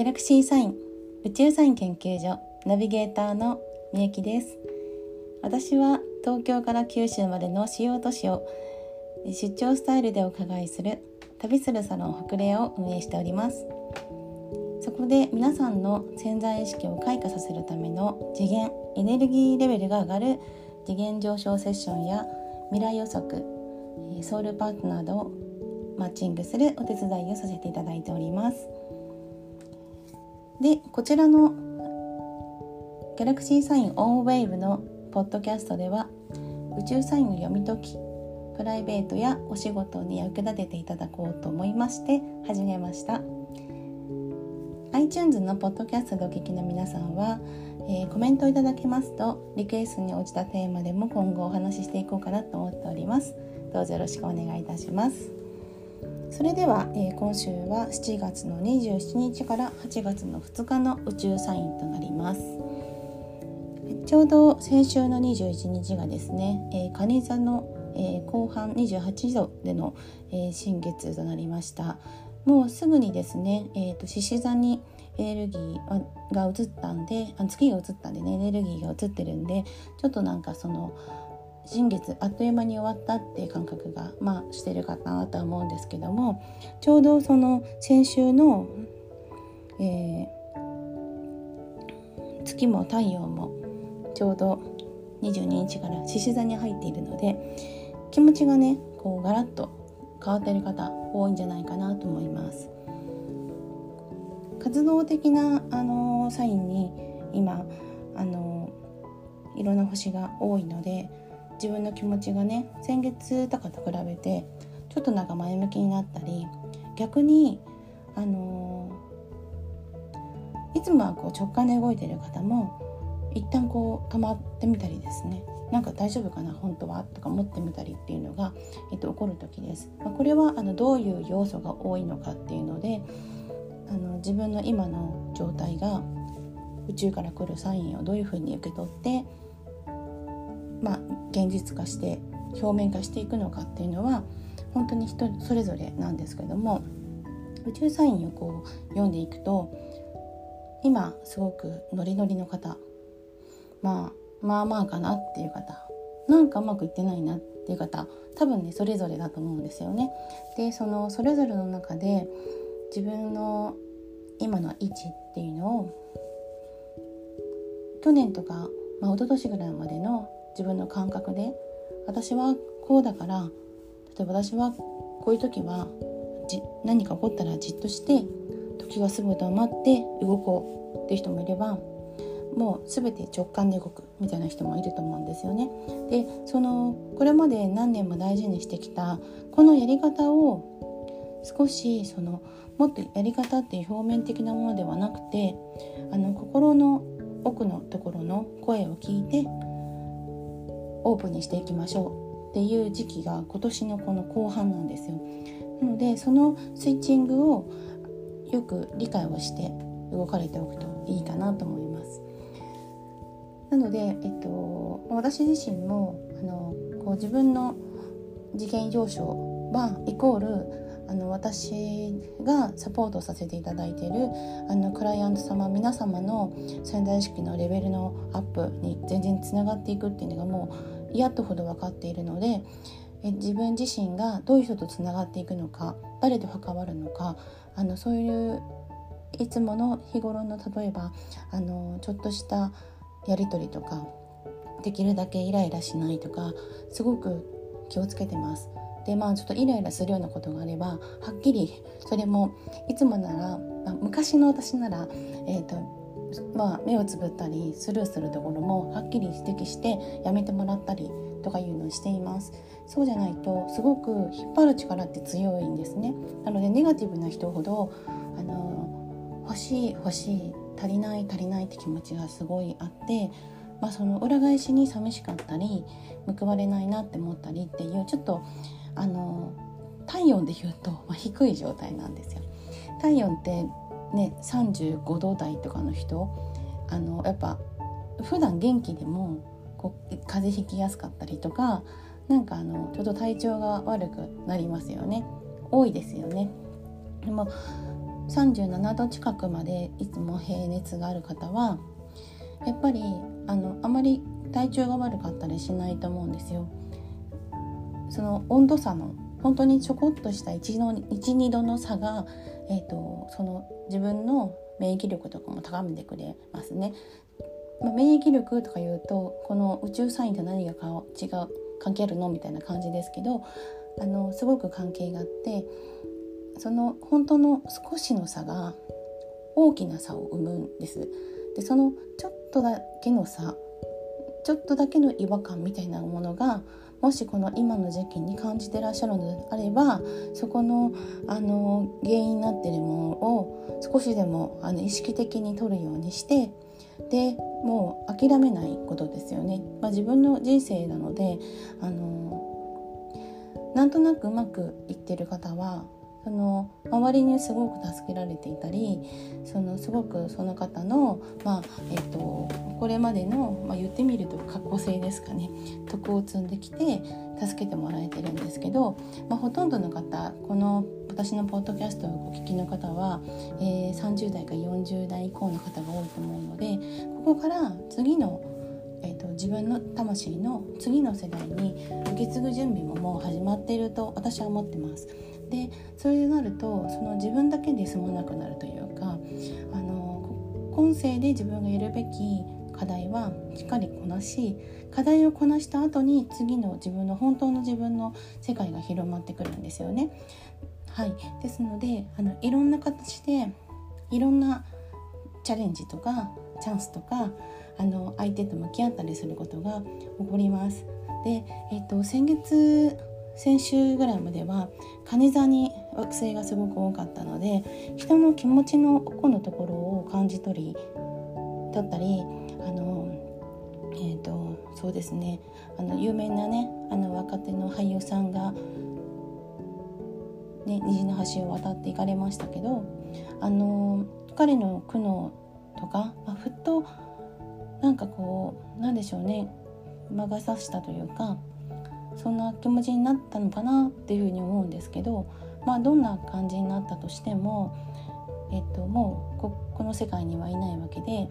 ギャラクシーサイン宇宙サイン研究所ナビゲーターのみゆきです。私は東京から九州までの主要都市を出張スタイルでお伺いする旅するサロン北霊を運営しております。そこで皆さんの潜在意識を開花させるための次元エネルギーレベルが上がる次元上昇セッションや未来予測ソウルパートナーとマッチングするお手伝いをさせていただいております。でこちらのギャラクシーサインオンウェイブのポッドキャストでは宇宙サインを読み解きプライベートやお仕事に役立てていただこうと思いまして始めました。iTunes のポッドキャストでお聞きの皆さんは、えー、コメントいただけますとリクエストに応じたテーマでも今後お話ししていこうかなと思っております。どうぞよろしくお願いいたします。それでは、えー、今週は7月の27日から8月の2日の宇宙サインとなります。ちょうど先週の21日がですね、えー、蟹座の、えー、後半28度での、えー、新月となりました。もうすぐにですね、えーと、獅子座にエネルギーが移ったんであ月が移ったんでねエネルギーが移ってるんでちょっとなんかその新月あっという間に終わったっていう感覚がまあしてるかなとは思うんですけどもちょうどその先週の、えー、月も太陽もちょうど22日から獅子座に入っているので気持ちがねこうガラッと変わってる方多いんじゃないかなと思います。活動的な、あのー、サインに今、あのー、いろんな星が多いので自分の気持ちがね先月とかと比べてちょっとなんか前向きになったり逆にあのー、いつもはこう直感で動いてる方も一旦こう止まってみたりですねなんか大丈夫かな本当はとか思ってみたりっていうのが、えっと、起こる時です。まあ、これはあのどういう要素が多いのかっていうのであの自分の今の状態が宇宙から来るサインをどういうふうに受け取ってまあ、現実化して表面化していくのかっていうのは本当に人それぞれなんですけども宇宙サインをこう読んでいくと今すごくノリノリの方、まあ、まあまあかなっていう方なんかうまくいってないなっていう方多分ねそれぞれだと思うんですよね。でそのそれぞれの中で自分の今の位置っていうのを去年とか、まあ、一昨年ぐらいまでの自分の感覚で私はこうだから例えば私はこういう時はじ何か起こったらじっとして時が過ぐと待って動こうっていう人もいればもう全て直感で動くみたいな人もいると思うんですよね。でそのこれまで何年も大事にしてきたこのやり方を少しそのもっとやり方っていう表面的なものではなくてあの心の奥のところの声を聞いてオープンにしていきましょうっていう時期が今年のこの後半なんですよ。なのでそのスイッチングをよく理解をして動かれておくといいかなと思います。なので、えっと、私自身もあのこう自分の次元上昇はイコールあの私がサポートさせていただいているあのクライアント様皆様の潜在意識のレベルのアップに全然つながっていくっていうのがもう嫌とほど分かっているのでえ自分自身がどういう人とつながっていくのか誰と関わるのかあのそういういつもの日頃の例えばあのちょっとしたやり取りとかできるだけイライラしないとかすごく気をつけてます。でまあちょっとイライラするようなことがあればはっきりそれもいつもなら、まあ、昔の私なら、えーとまあ、目をつぶったりスルーするところもはっきり指摘してやめてもらったりとかいうのをしています。そうじゃないとすごく引っ張る力って強いんですね。なのでネガティブな人ほどあの欲しい欲しい足りない足りないって気持ちがすごいあってまあ、その裏返しに寂しかったり報われないなって思ったりっていうちょっとあの体温で言うと、まあ、低い状態なんですよ。体温ってね35度台とかの人あのやっぱ普段元気でもこう風邪ひきやすかったりとかなんかあのちょっと体調が悪くなりますよね多いですよね。でも37度近くまでいつも平熱がある方はやっぱりあのあまり体調が悪かったりしないと思うんですよ。その温度差の本当にちょこっとした12度の差が、えーと、その自分の免疫力とかも高めてくれますね。まあ、免疫力とか言うとこの宇宙サインと何が違う関係あるの？みたいな感じですけどあのすごく関係があってその本当の少しの差が大きな差を生むんです。でそのちょっとだけの差ちょっとだけの違和感みたいなものがもしこの今の時期に感じてらっしゃるのであればそこのあの原因になってるものを少しでもあの意識的に取るようにしてでもう諦めないことですよね。まあ、自分の人生なのであのなんとなくうまくいってる方はその周りにすごく助けられていたりそのすごくその方の、まあえーと、これまでの、まあ、言ってみると過去性ですかね徳を積んできて助けてもらえてるんですけど、まあ、ほとんどの方この私のポッドキャストをお聞きの方は、えー、30代か40代以降の方が多いと思うのでここから次のえーと、自分の魂の次の世代に受け継ぐ準備ももう始まっていると私は思ってます。でそういうなるとその自分だけで済まなくなるというかあの今世で自分がやるべき課題はしっかりこなし課題をこなした後に次の自分の本当の自分の世界が広まってくるんですよね。はい、ですのであのいろんな形でいろんなチャレンジとかチャンスとかあの相手と向き合ったりすることが起こります。で、えっと、先月先週ぐらいまでは蟹座に惑星がすごく多かったので人の気持ちの奥のところを感じ取りだったりあのえーと、そうですねあの有名なねあの若手の俳優さんが、ね、虹の橋を渡っていかれましたけどあの彼の苦悩とか、まあ、ふっとなんかこうなんでしょうね魔が差したというかそんな気持ちになったのかなっていうふうに思うんですけど、まあ、どんな感じになったとしても、えっと、もうここの世界にはいないわけで、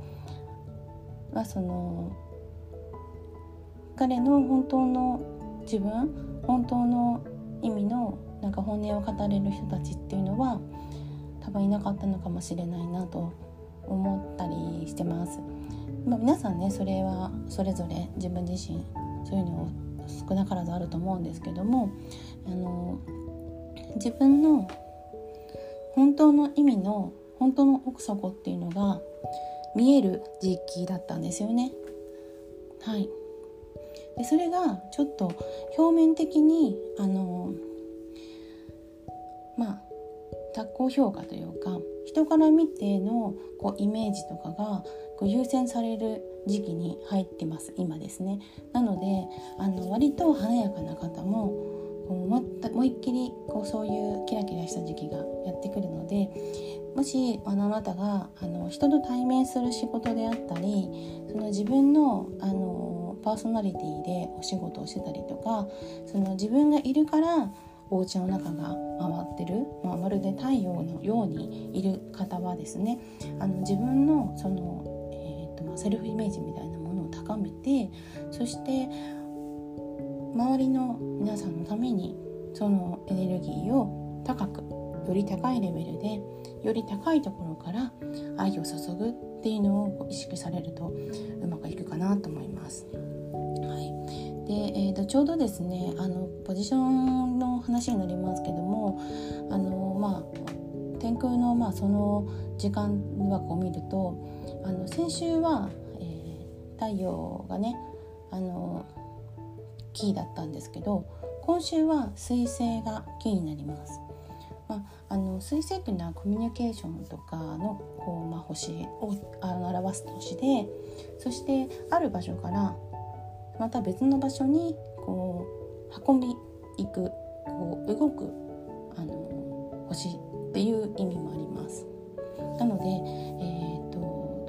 まあ、その彼の本当の自分本当の意味のなんか本音を語れる人たちっていうのは多分いなかったのかもしれないなと思ったりしてます。まあ、皆さんねそれはそれぞれ自分自身そういうのを少なからずあると思うんですけどもあの自分の本当の意味の本当の奥底っていうのが見える時期だったんですよね。はい、でそれがちょっと表面的にあのまあ学校評価というか人から見てのこうイメージとかがこう優先される時期に入ってます今ですね。なのであの割と華やかな方ももう一きりこうそういうキラキラした時期がやってくるのでもしあのあなたがあの人と対面する仕事であったりその自分のあのパーソナリティでお仕事をしてたりとかその自分がいるからお家の中が回ってる、まあ、まるで太陽のようにいる方はですねあの自分のそのまあ、セルフイメージみたいなものを高めてそして周りの皆さんのためにそのエネルギーを高くより高いレベルでより高いところから愛を注ぐっていうのを意識されるとうまくいくかなと思います。はいでえーと、ちょうどですねあのポジションの話になりますけどもあの、まあ、天空の、まあ、その時間枠を見るとあの先週は、えー、太陽がねあのキーだったんですけど今週は水星がキーになります。まあ、あの水星っていうのはコミュニケーションとかのこう、まあ、星を表す星でそしてある場所からまた別の場所にこう運び行くこう動くあの星っていう意味もあります。なので、えー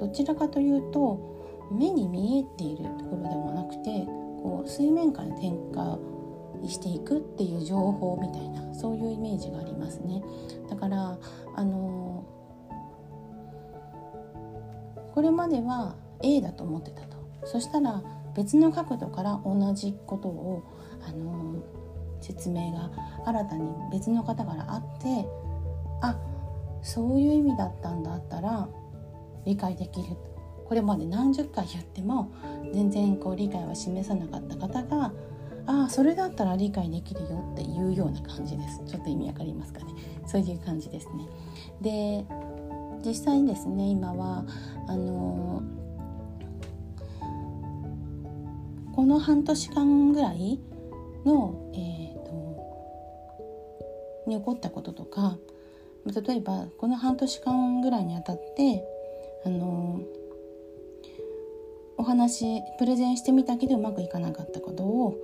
どちらかというと目に見えているところではなくてこう水面から転化していくっていう情報みたいなそういうイメージがありますね。だからあのこれまでは A だと思ってたとそしたら別の角度から同じことを、あの説明が新たに別の方からあってそういう意味だったんだったら理解できる。これまで何十回言っても全然こう理解は示さなかった方がああそれだったら理解できるよっていうような感じです。ちょっと意味わかりますかね。そういう感じですね。で実際にですね今はあのこの半年間ぐらいの、えーと、に起こったこととか例えばこの半年間ぐらいにあたってあのお話プレゼンしてみたけどうまくいかなかったことを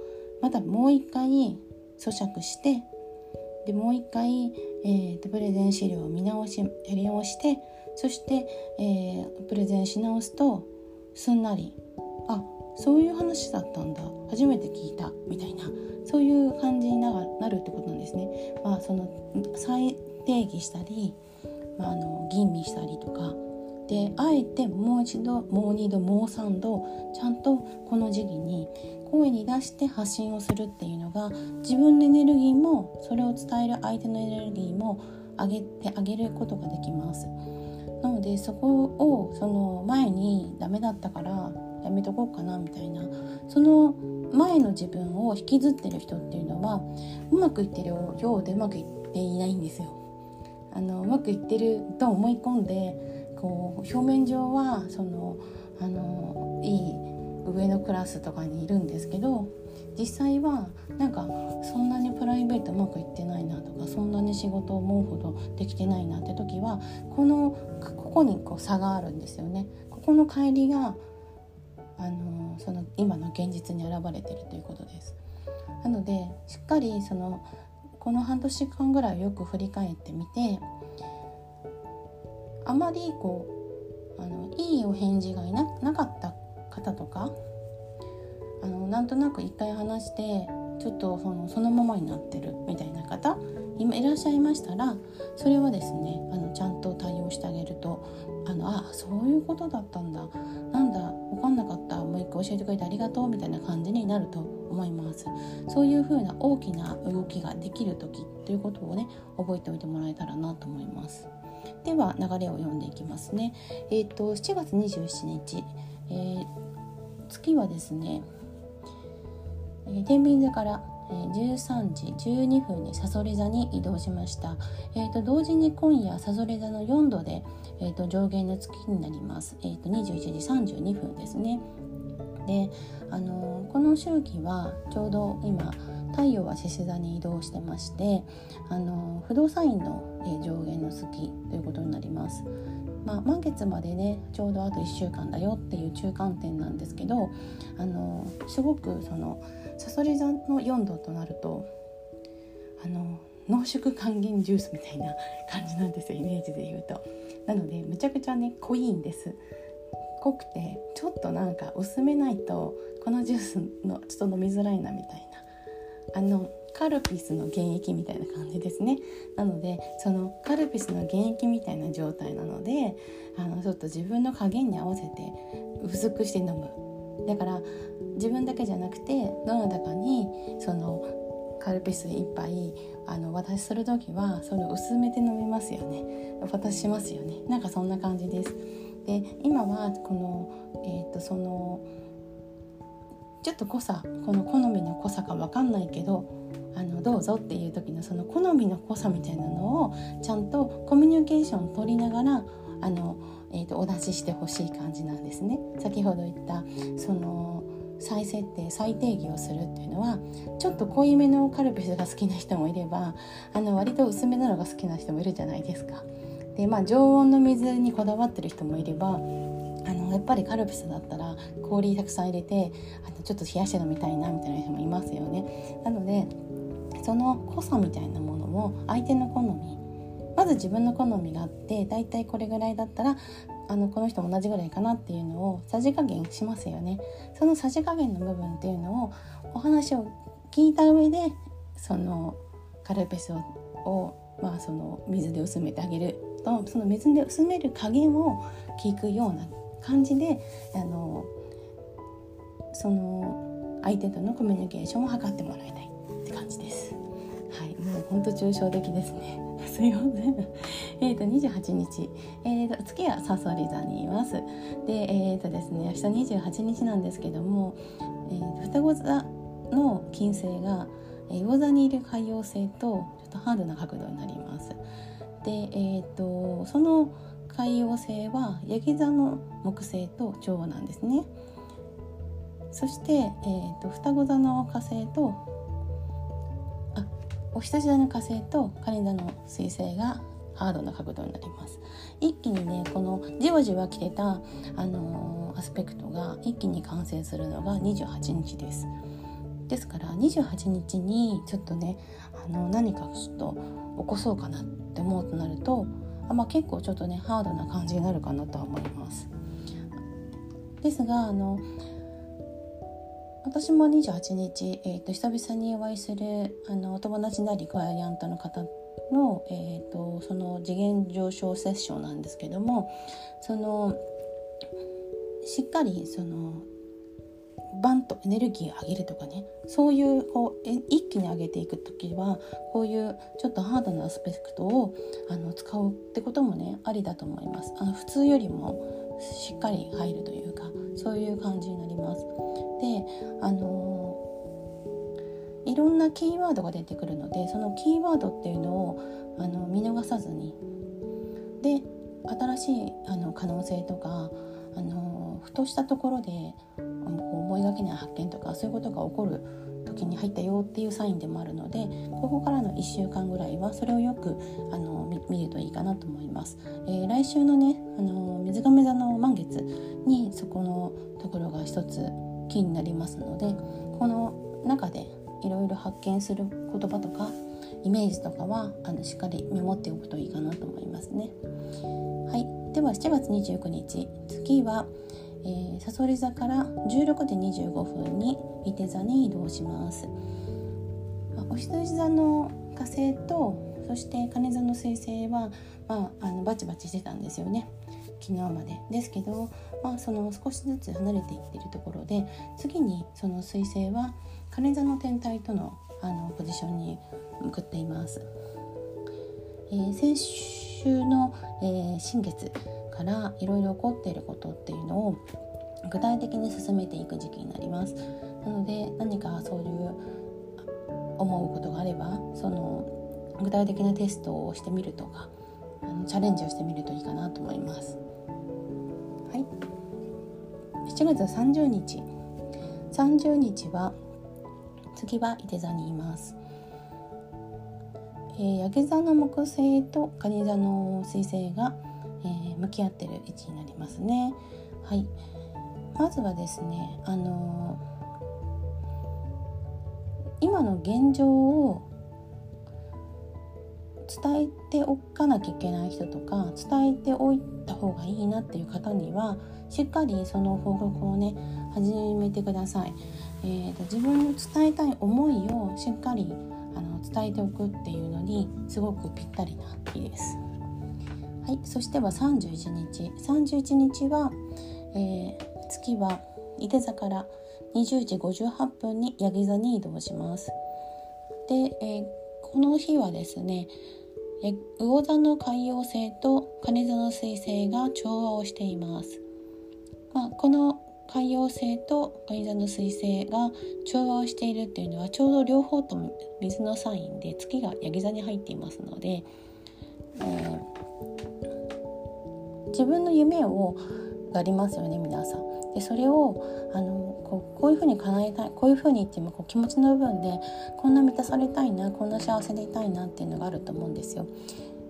またもう一回咀嚼してでもう一回、えー、プレゼン資料を見直しやり直してそして、えー、プレゼンし直すとすんなりあそういう話だったんだ初めて聞いたみたいなそういう感じになるってことなんですね。まあ、その再定義したり、まあ、あの吟味したりとかであえてもう一度もう二度もう三度ちゃんとこの時期に声に出して発信をするっていうのが自分のエネルギーもそれを伝える相手のエネルギーも上げてあげることができます。なのでそこをその前にダメだったからやめとこうかなみたいなその前の自分を引きずってる人っていうのはうまくいってるようでうまくいっていないんですよ。あのうまくいってると思い込んでこう表面上はそのあのいい上のクラスとかにいるんですけど実際はなんかそんなにプライベートうまくいってないなとかそんなに仕事を思うほどできてないなって時はこのここにこう差があるんですよね。ここの乖離があのその今の現実に現れてるということです。なのでしっかりそのこの半年間ぐらいよく振り返ってみてあまりこうあのいいお返事がいななかった方とかあのなんとなく一回話してちょっとそのそのままになってるみたいな方今いらっしゃいましたらそれはですねあのちゃんと対応してあげるとあのあそういうことだったんだ。なんだ分かんなかった。もう一回教えてくれてありがとうみたいな感じになると思います。そういう風な大きな動きができる時ということをね覚えておいてもらえたらなと思います。では流れを読んでいきますね。えっ、ー、と7月27日、えー、月はですね、天秤座から13時12分にさそり座に移動しました、えーと、同時に今夜さそり座の4度で、えーと、上限の月になります、えーと、21時32分ですね。で、あの、この周期はちょうど今太陽は獅子座に移動してまして、あの、不動産院の、え、上限の月ということになります。まあ、満月までねちょうどあと1週間だよっていう中間点なんですけどあのすごくそのさそり座の4度となるとあの濃縮還元ジュースみたいな感じなんですよイメージで言うと。なのでむちゃくちゃね濃いんです。濃くてちょっとなんか薄めないとこのジュースのちょっと飲みづらいなみたいな。あのカルピスの原液みたいな感じですね。なのでそのカルピスの原液みたいな状態なのであのちょっと自分の加減に合わせて薄くして飲む。だから自分だけじゃなくてどなたかにそのカルピス1杯あの渡しする時はそれを薄めて飲みますよね。渡しますよね。なんかそんな感じです。で今はこのえっ、ー、とそのちょっと濃さこの好みの濃さか分かんないけどあのどうぞっていう時のその好みの濃さみたいなのをちゃんとコミュニケーションを取りながらあの、えーと、お出ししてほしい感じなんですね。先ほど言ったその再設定再定義をするっていうのはちょっと濃いめのカルピスが好きな人もいればあの割と薄めなのが好きな人もいるじゃないですか。でまあ常温の水にこだわってる人もいればあのやっぱりカルピスだったら氷たくさん入れてあのちょっと冷やして飲みたいなみたいな人もいますよね。なのでその濃さみたいなものを相手の好みまず自分の好みがあってだいたいこれぐらいだったらあのこの人も同じぐらいかなっていうのをさじ加減しますよねそのさじ加減の部分っていうのをお話を聞いた上でそのカルピスをまあ、その水で薄めてあげるとその水で薄める加減を聞くような感じであのその相手とのコミュニケーションを図ってもらいたいって感じです。はい、もう本当抽象的ですね。すいません。えっと28日、えーと、月はさそり座にいます。で、えっ、ー、とですね、明日28日なんですけども、えー、双子座の金星が魚座にいる海洋星とちょっとハードな角度になります。で、えっ、ー、とその海洋星はヤギ座の木星と調和なんですね。そして、えーと、双子座の火星とあお羊座の火星と蟹座の水星がハードな角度になります一気にねこのじわじわ来てた、あのー、アスペクトが一気に完成するのが28日ですですから28日にちょっとねあの何かちょっと起こそうかなって思うとなるとあ、まあ、結構ちょっとねハードな感じになるかなとは思います。ですがあの私も28日、えーと、久々にお会いするあのお友達なりクライアントの方の、えーと、その次元上昇セッションなんですけどもそのしっかりそのバンとエネルギーを上げるとかねそういうこう一気に上げていく時はこういうちょっとハードなアスペクトをあの使うってこともねありだと思います。あの普通よりもしっかり入るというかそういう感じになります。であのいろんなキーワードが出てくるのでそのキーワードっていうのをあの見逃さずにで新しいあの可能性とかあのふとしたところで思いがけない発見とかそういうことが起こる時に入ったよっていうサインでもあるのでここからの1週間ぐらいはそれをよくあの見るといいかなと思います。えー、来週のねあの水亀座の満月にそこのところが一つキーになりますのでこの中でいろいろ発見する言葉とかイメージとかはあのしっかりメモっておくといいかなと思いますね。はい、では7月29日月はえー、サソリ座から16時25分に伊手座に移動します。まあ、お羊座の火星とそして蟹座の彗星は、まあ、あのバチバチしてたんですよね昨日までですけど、まあ、その少しずつ離れていっているところで次にその彗星は蟹座の天体とのあのポジションに向かっています。えー、先週の、えー、新月からいろいろ起こっていることっていうのを具体的に進めていく時期になります。なので何かそういう思うことがあればその具体的なテストをしてみるとかあのチャレンジをしてみるといいかなと思います。はい。7月30日。30日は次は伊手座にいます。えー、焼け座の木星と蟹座の水星がえー、向き合ってる位置になりますね。はい、まずはですね、あのー、今の現状を伝えておかなきゃいけない人とか伝えておいた方がいいなっていう方にはしっかりその報告をね始めてください。えーと、自分の伝えたい思いをしっかりの伝えておくっていうのにすごくぴったりな日です。はい、そしては31日31日は、えー、月は伊手座から20時58分にヤギ座に移動します。で、えー、この日はですね魚座の海洋星と蟹座の水星が調和をしています。まあ、この海洋星と蟹座の水星が調和をしているっていうのはちょうど両方とも水のサインで月がヤギ座に入っていますので、えー自分の夢をがありますよね皆さん。でそれをあのこうこういうふうに叶えたいこういうふうにっていうこう気持ちの部分でこんな満たされたいなこんな幸せでいたいなっていうのがあると思うんですよ。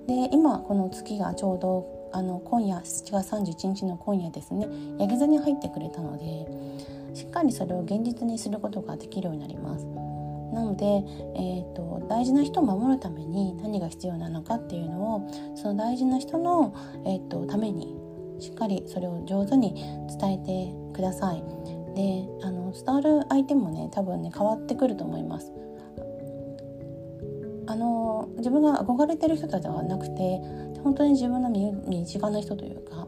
で今この月がちょうどあの今夜7月31日の今夜ですねヤギ座に入ってくれたのでしっかりそれを現実にすることができるようになります。なので、えーと、大事な人を守るために何が必要なのかっていうのをその大事な人の、えーと、ためにしっかりそれを上手に伝えてください。であの伝わる相手もね多分ね変わってくると思います。あの自分が憧れてる人たちではなくて本当に自分の身近な人というか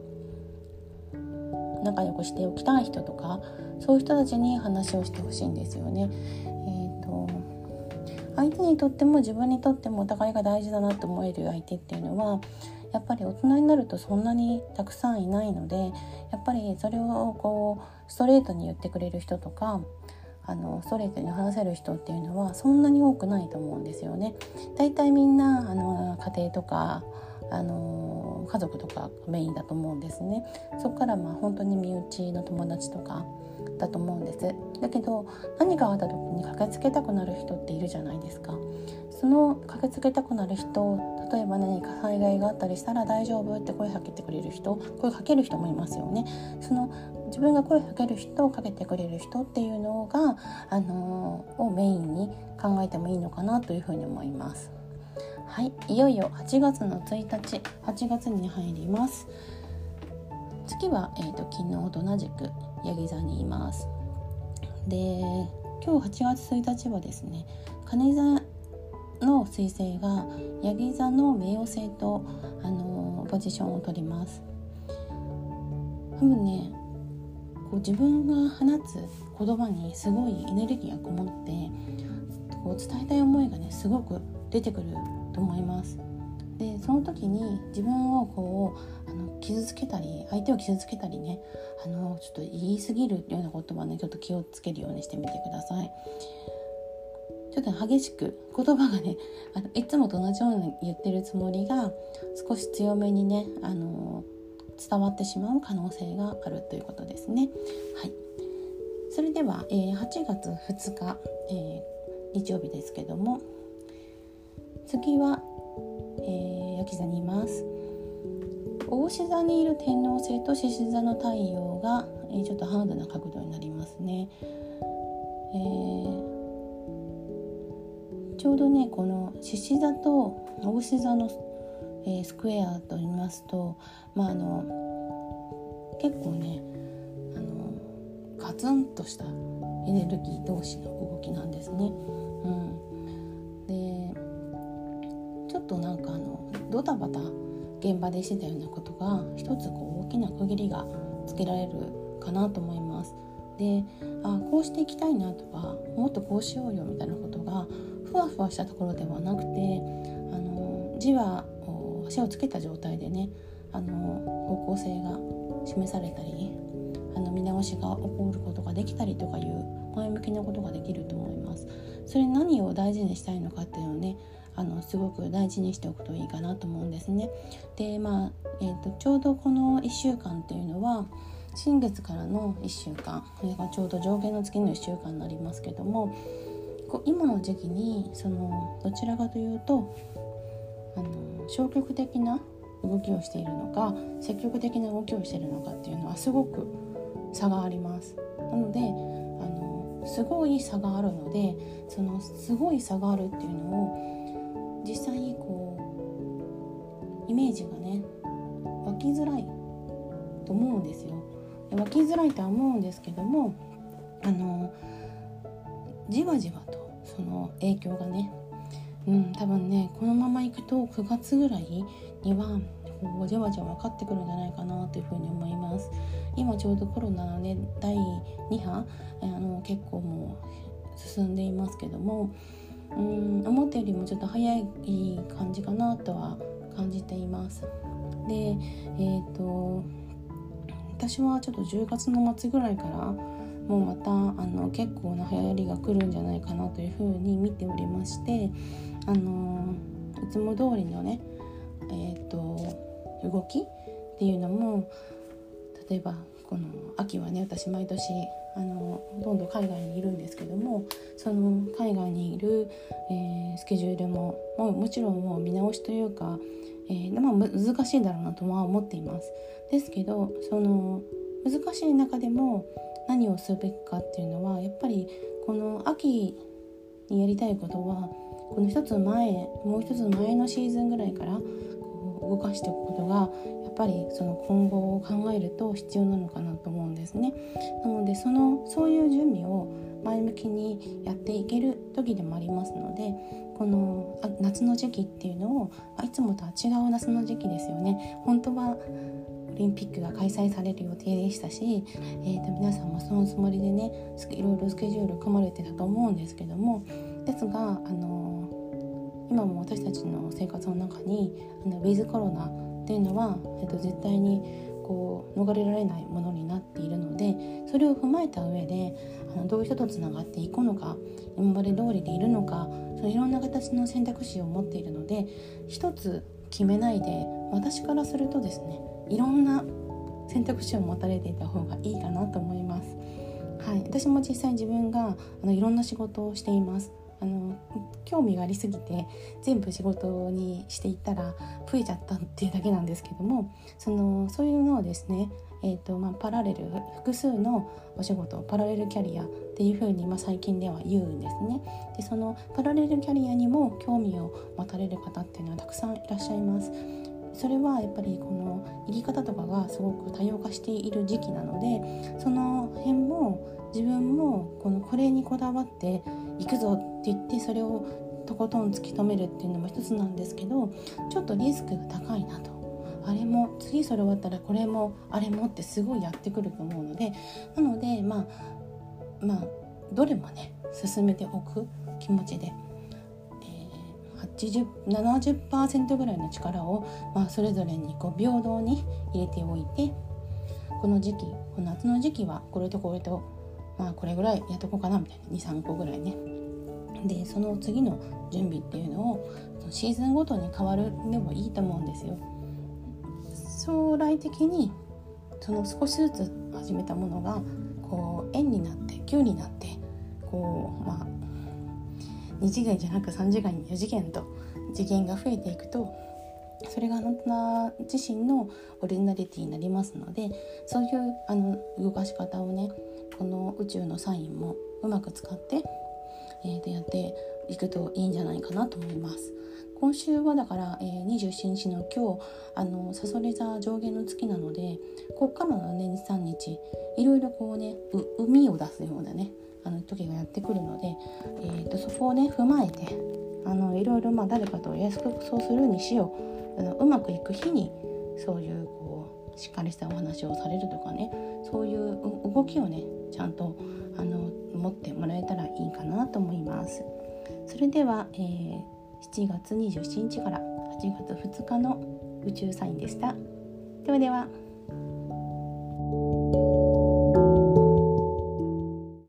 仲良くしておきたい人とかそういう人たちに話をしてほしいんですよね。えーと、相手にとっても自分にとってもお互いが大事だなと思える相手っていうのはやっぱり大人になるとそんなにたくさんいないのでやっぱりそれをこうストレートに言ってくれる人とかあのストレートに話せる人っていうのはそんなに多くないと思うんですよね。だいたいみんなあの家庭とかあの家族とかメインだと思うんですね。そこからまあ本当に身内の友達とかだと思うんです。だけど何かあった時に駆けつけたくなる人っているじゃないですか。その駆けつけたくなる人例えば何か災害があったりしたら大丈夫って声かけてくれる人声かける人もいますよね。その自分が声かける人をかけてくれる人っていうのが、あのー、をメインに考えてもいいのかなというふうに思います。はいいよいよ8月の1日8月に入ります。月は、えーと、昨日と同じくヤギ座にいます。で今日8月1日はですね金座の彗星がヤギ座の冥王星と、あのポジションを取ります。多分ねこう自分が放つ言葉にすごいエネルギーがこもってこう伝えたい思いがねすごく出てくると思いますでその時に自分をこうあの傷つけたり相手を傷つけたりねあのちょっと言い過ぎるような言葉ねちょっと気をつけるようにしてみてください。ちょっと激しく言葉がねあのいつもと同じように言ってるつもりが少し強めにねあの伝わってしまう可能性があるということですね。はい、それでは、えー、8月2日、えー、日曜日ですけども次はえー、焼き座にいます。大志座にいる天王星と獅子座の太陽が、えー、ちょっとハードな角度になりますね、えー、ちょうどねこの獅子座と大志座の、えー、スクエアと言いますとまああの結構ねあのガツンとしたエネルギー同士の動きなんですね。うん、となんかあのドタバタ現場でしてたようなことが一つこう大きな区切りがつけられるかなと思います。であこうしていきたいなとかもっとこうしようよみたいなことがふわふわしたところではなくてあの字は足をつけた状態でねあの方向性が示されたりあの見直しが起こることができたりとかいう前向きなことができると思います。それ何を大事にしたいのかっていうのをねあのすごく大事にしておくといいかなと思うんですね。でまあ、えーと、ちょうどこの1週間っていうのは新月からの1週間それがちょうど上下の月の1週間になりますけどもこう今の時期にそのどちらかというとあの消極的な動きをしているのか積極的な動きをしているのかっていうのはすごく差があります。なのであのすごい差があるのでそのすごい差があるっていうのを実際にこうイメージがね湧きづらいと思うんですよ。湧きづらいとは思うんですけどもあのじわじわとその影響がね、うん、多分ねこのままいくと9月ぐらいにはこうじわじわ分かってくるんじゃないかなというふうに思います。今ちょうどコロナのね第2波あの結構もう進んでいますけどもうん思ったよりもちょっと早い感じかなとは感じています。でえ、ー、と私はちょっと10月の末ぐらいからもうまたあの結構な流行りが来るんじゃないかなというふうに見ておりましてあのいつも通りのねえっ、ー、と動きっていうのも例えばこの秋はね私毎年あのほとんど海外にいるんですけどもその海外にいる、えー、スケジュールもももちろんもう見直しというか、えー、まあ、難しいんだろうなとは思っています。ですけどその難しい中でも何をすべきかっていうのはやっぱりこの秋にやりたいことはこの一つ前もう一つ前のシーズンぐらいからこう動かしておくことがぱりその今後を考えると必要なのかなと思うんですね。なのでそのそういう準備を前向きにやっていける時でもありますのでこの夏の時期っていうのをいつもとは違う夏の時期ですよね。本当はオリンピックが開催される予定でしたし、えー、と皆さんもそのつもりでねいろいろスケジュール組まれてたと思うんですけどもですが、あの今も私たちの生活の中にあのウィズコロナっていうのは、えー、と絶対にこう逃れられないものになっているのでそれを踏まえた上であのどういう人とつながっていくのか今まで通りでいるのかそのいろんな形の選択肢を持っているので一つ決めないで私からするとですねいろんな選択肢を持たれていた方がいいかなと思います。はい、私も実際自分があのいろんな仕事をしています。あの興味がありすぎて全部仕事にしていったら増えちゃったっていうだけなんですけどもそのそういうのをですねえーとまあ、パラレル複数のお仕事パラレルキャリアっていうふうに、まあ、最近では言うんですね。でそのパラレルキャリアにも興味を持たれる方っていうのはたくさんいらっしゃいます。それはやっぱりこの生き方とかがすごく多様化している時期なのでその辺も自分もこのこれにこだわっていくぞって言ってそれをとことん突き止めるっていうのも一つなんですけどちょっとリスクが高いなと。あれも次それ終わったらこれもあれもってすごいやってくると思うのでなのでまあまあどれもね進めておく気持ちで、えー、70%ぐらいの力を、まあ、それぞれにこう平等に入れておいてこの時期この夏の時期はこれとこれとまあこれぐらいやっとこうかなみたいな23個ぐらいねでその次の準備っていうのをシーズンごとに変わるでもいいと思うんですよ。将来的にその少しずつ始めたものがこう円になって9になってこうまあ2次元じゃなく3次元4次元と次元が増えていくとそれがあなた自身のオリジナリティになりますのでそういうあの動かし方をねこの宇宙のサインもうまく使って、えー、でやっていくといいんじゃないかなと思います。今週はだから、えー、27日の今日あのさそり座上限の月なのでこっからのね23日いろいろこうねう海を出すようなねあの時がやってくるので、えーと、そこをね踏まえてあのいろいろまあ誰かと約束そうするにしようあのうまくいく日にそういうこうしっかりしたお話をされるとかねそういう動きをねちゃんとあの持ってもらえたらいいかなと思います。それでは、えー7月27日から8月2日の宇宙サインでした。ではでは。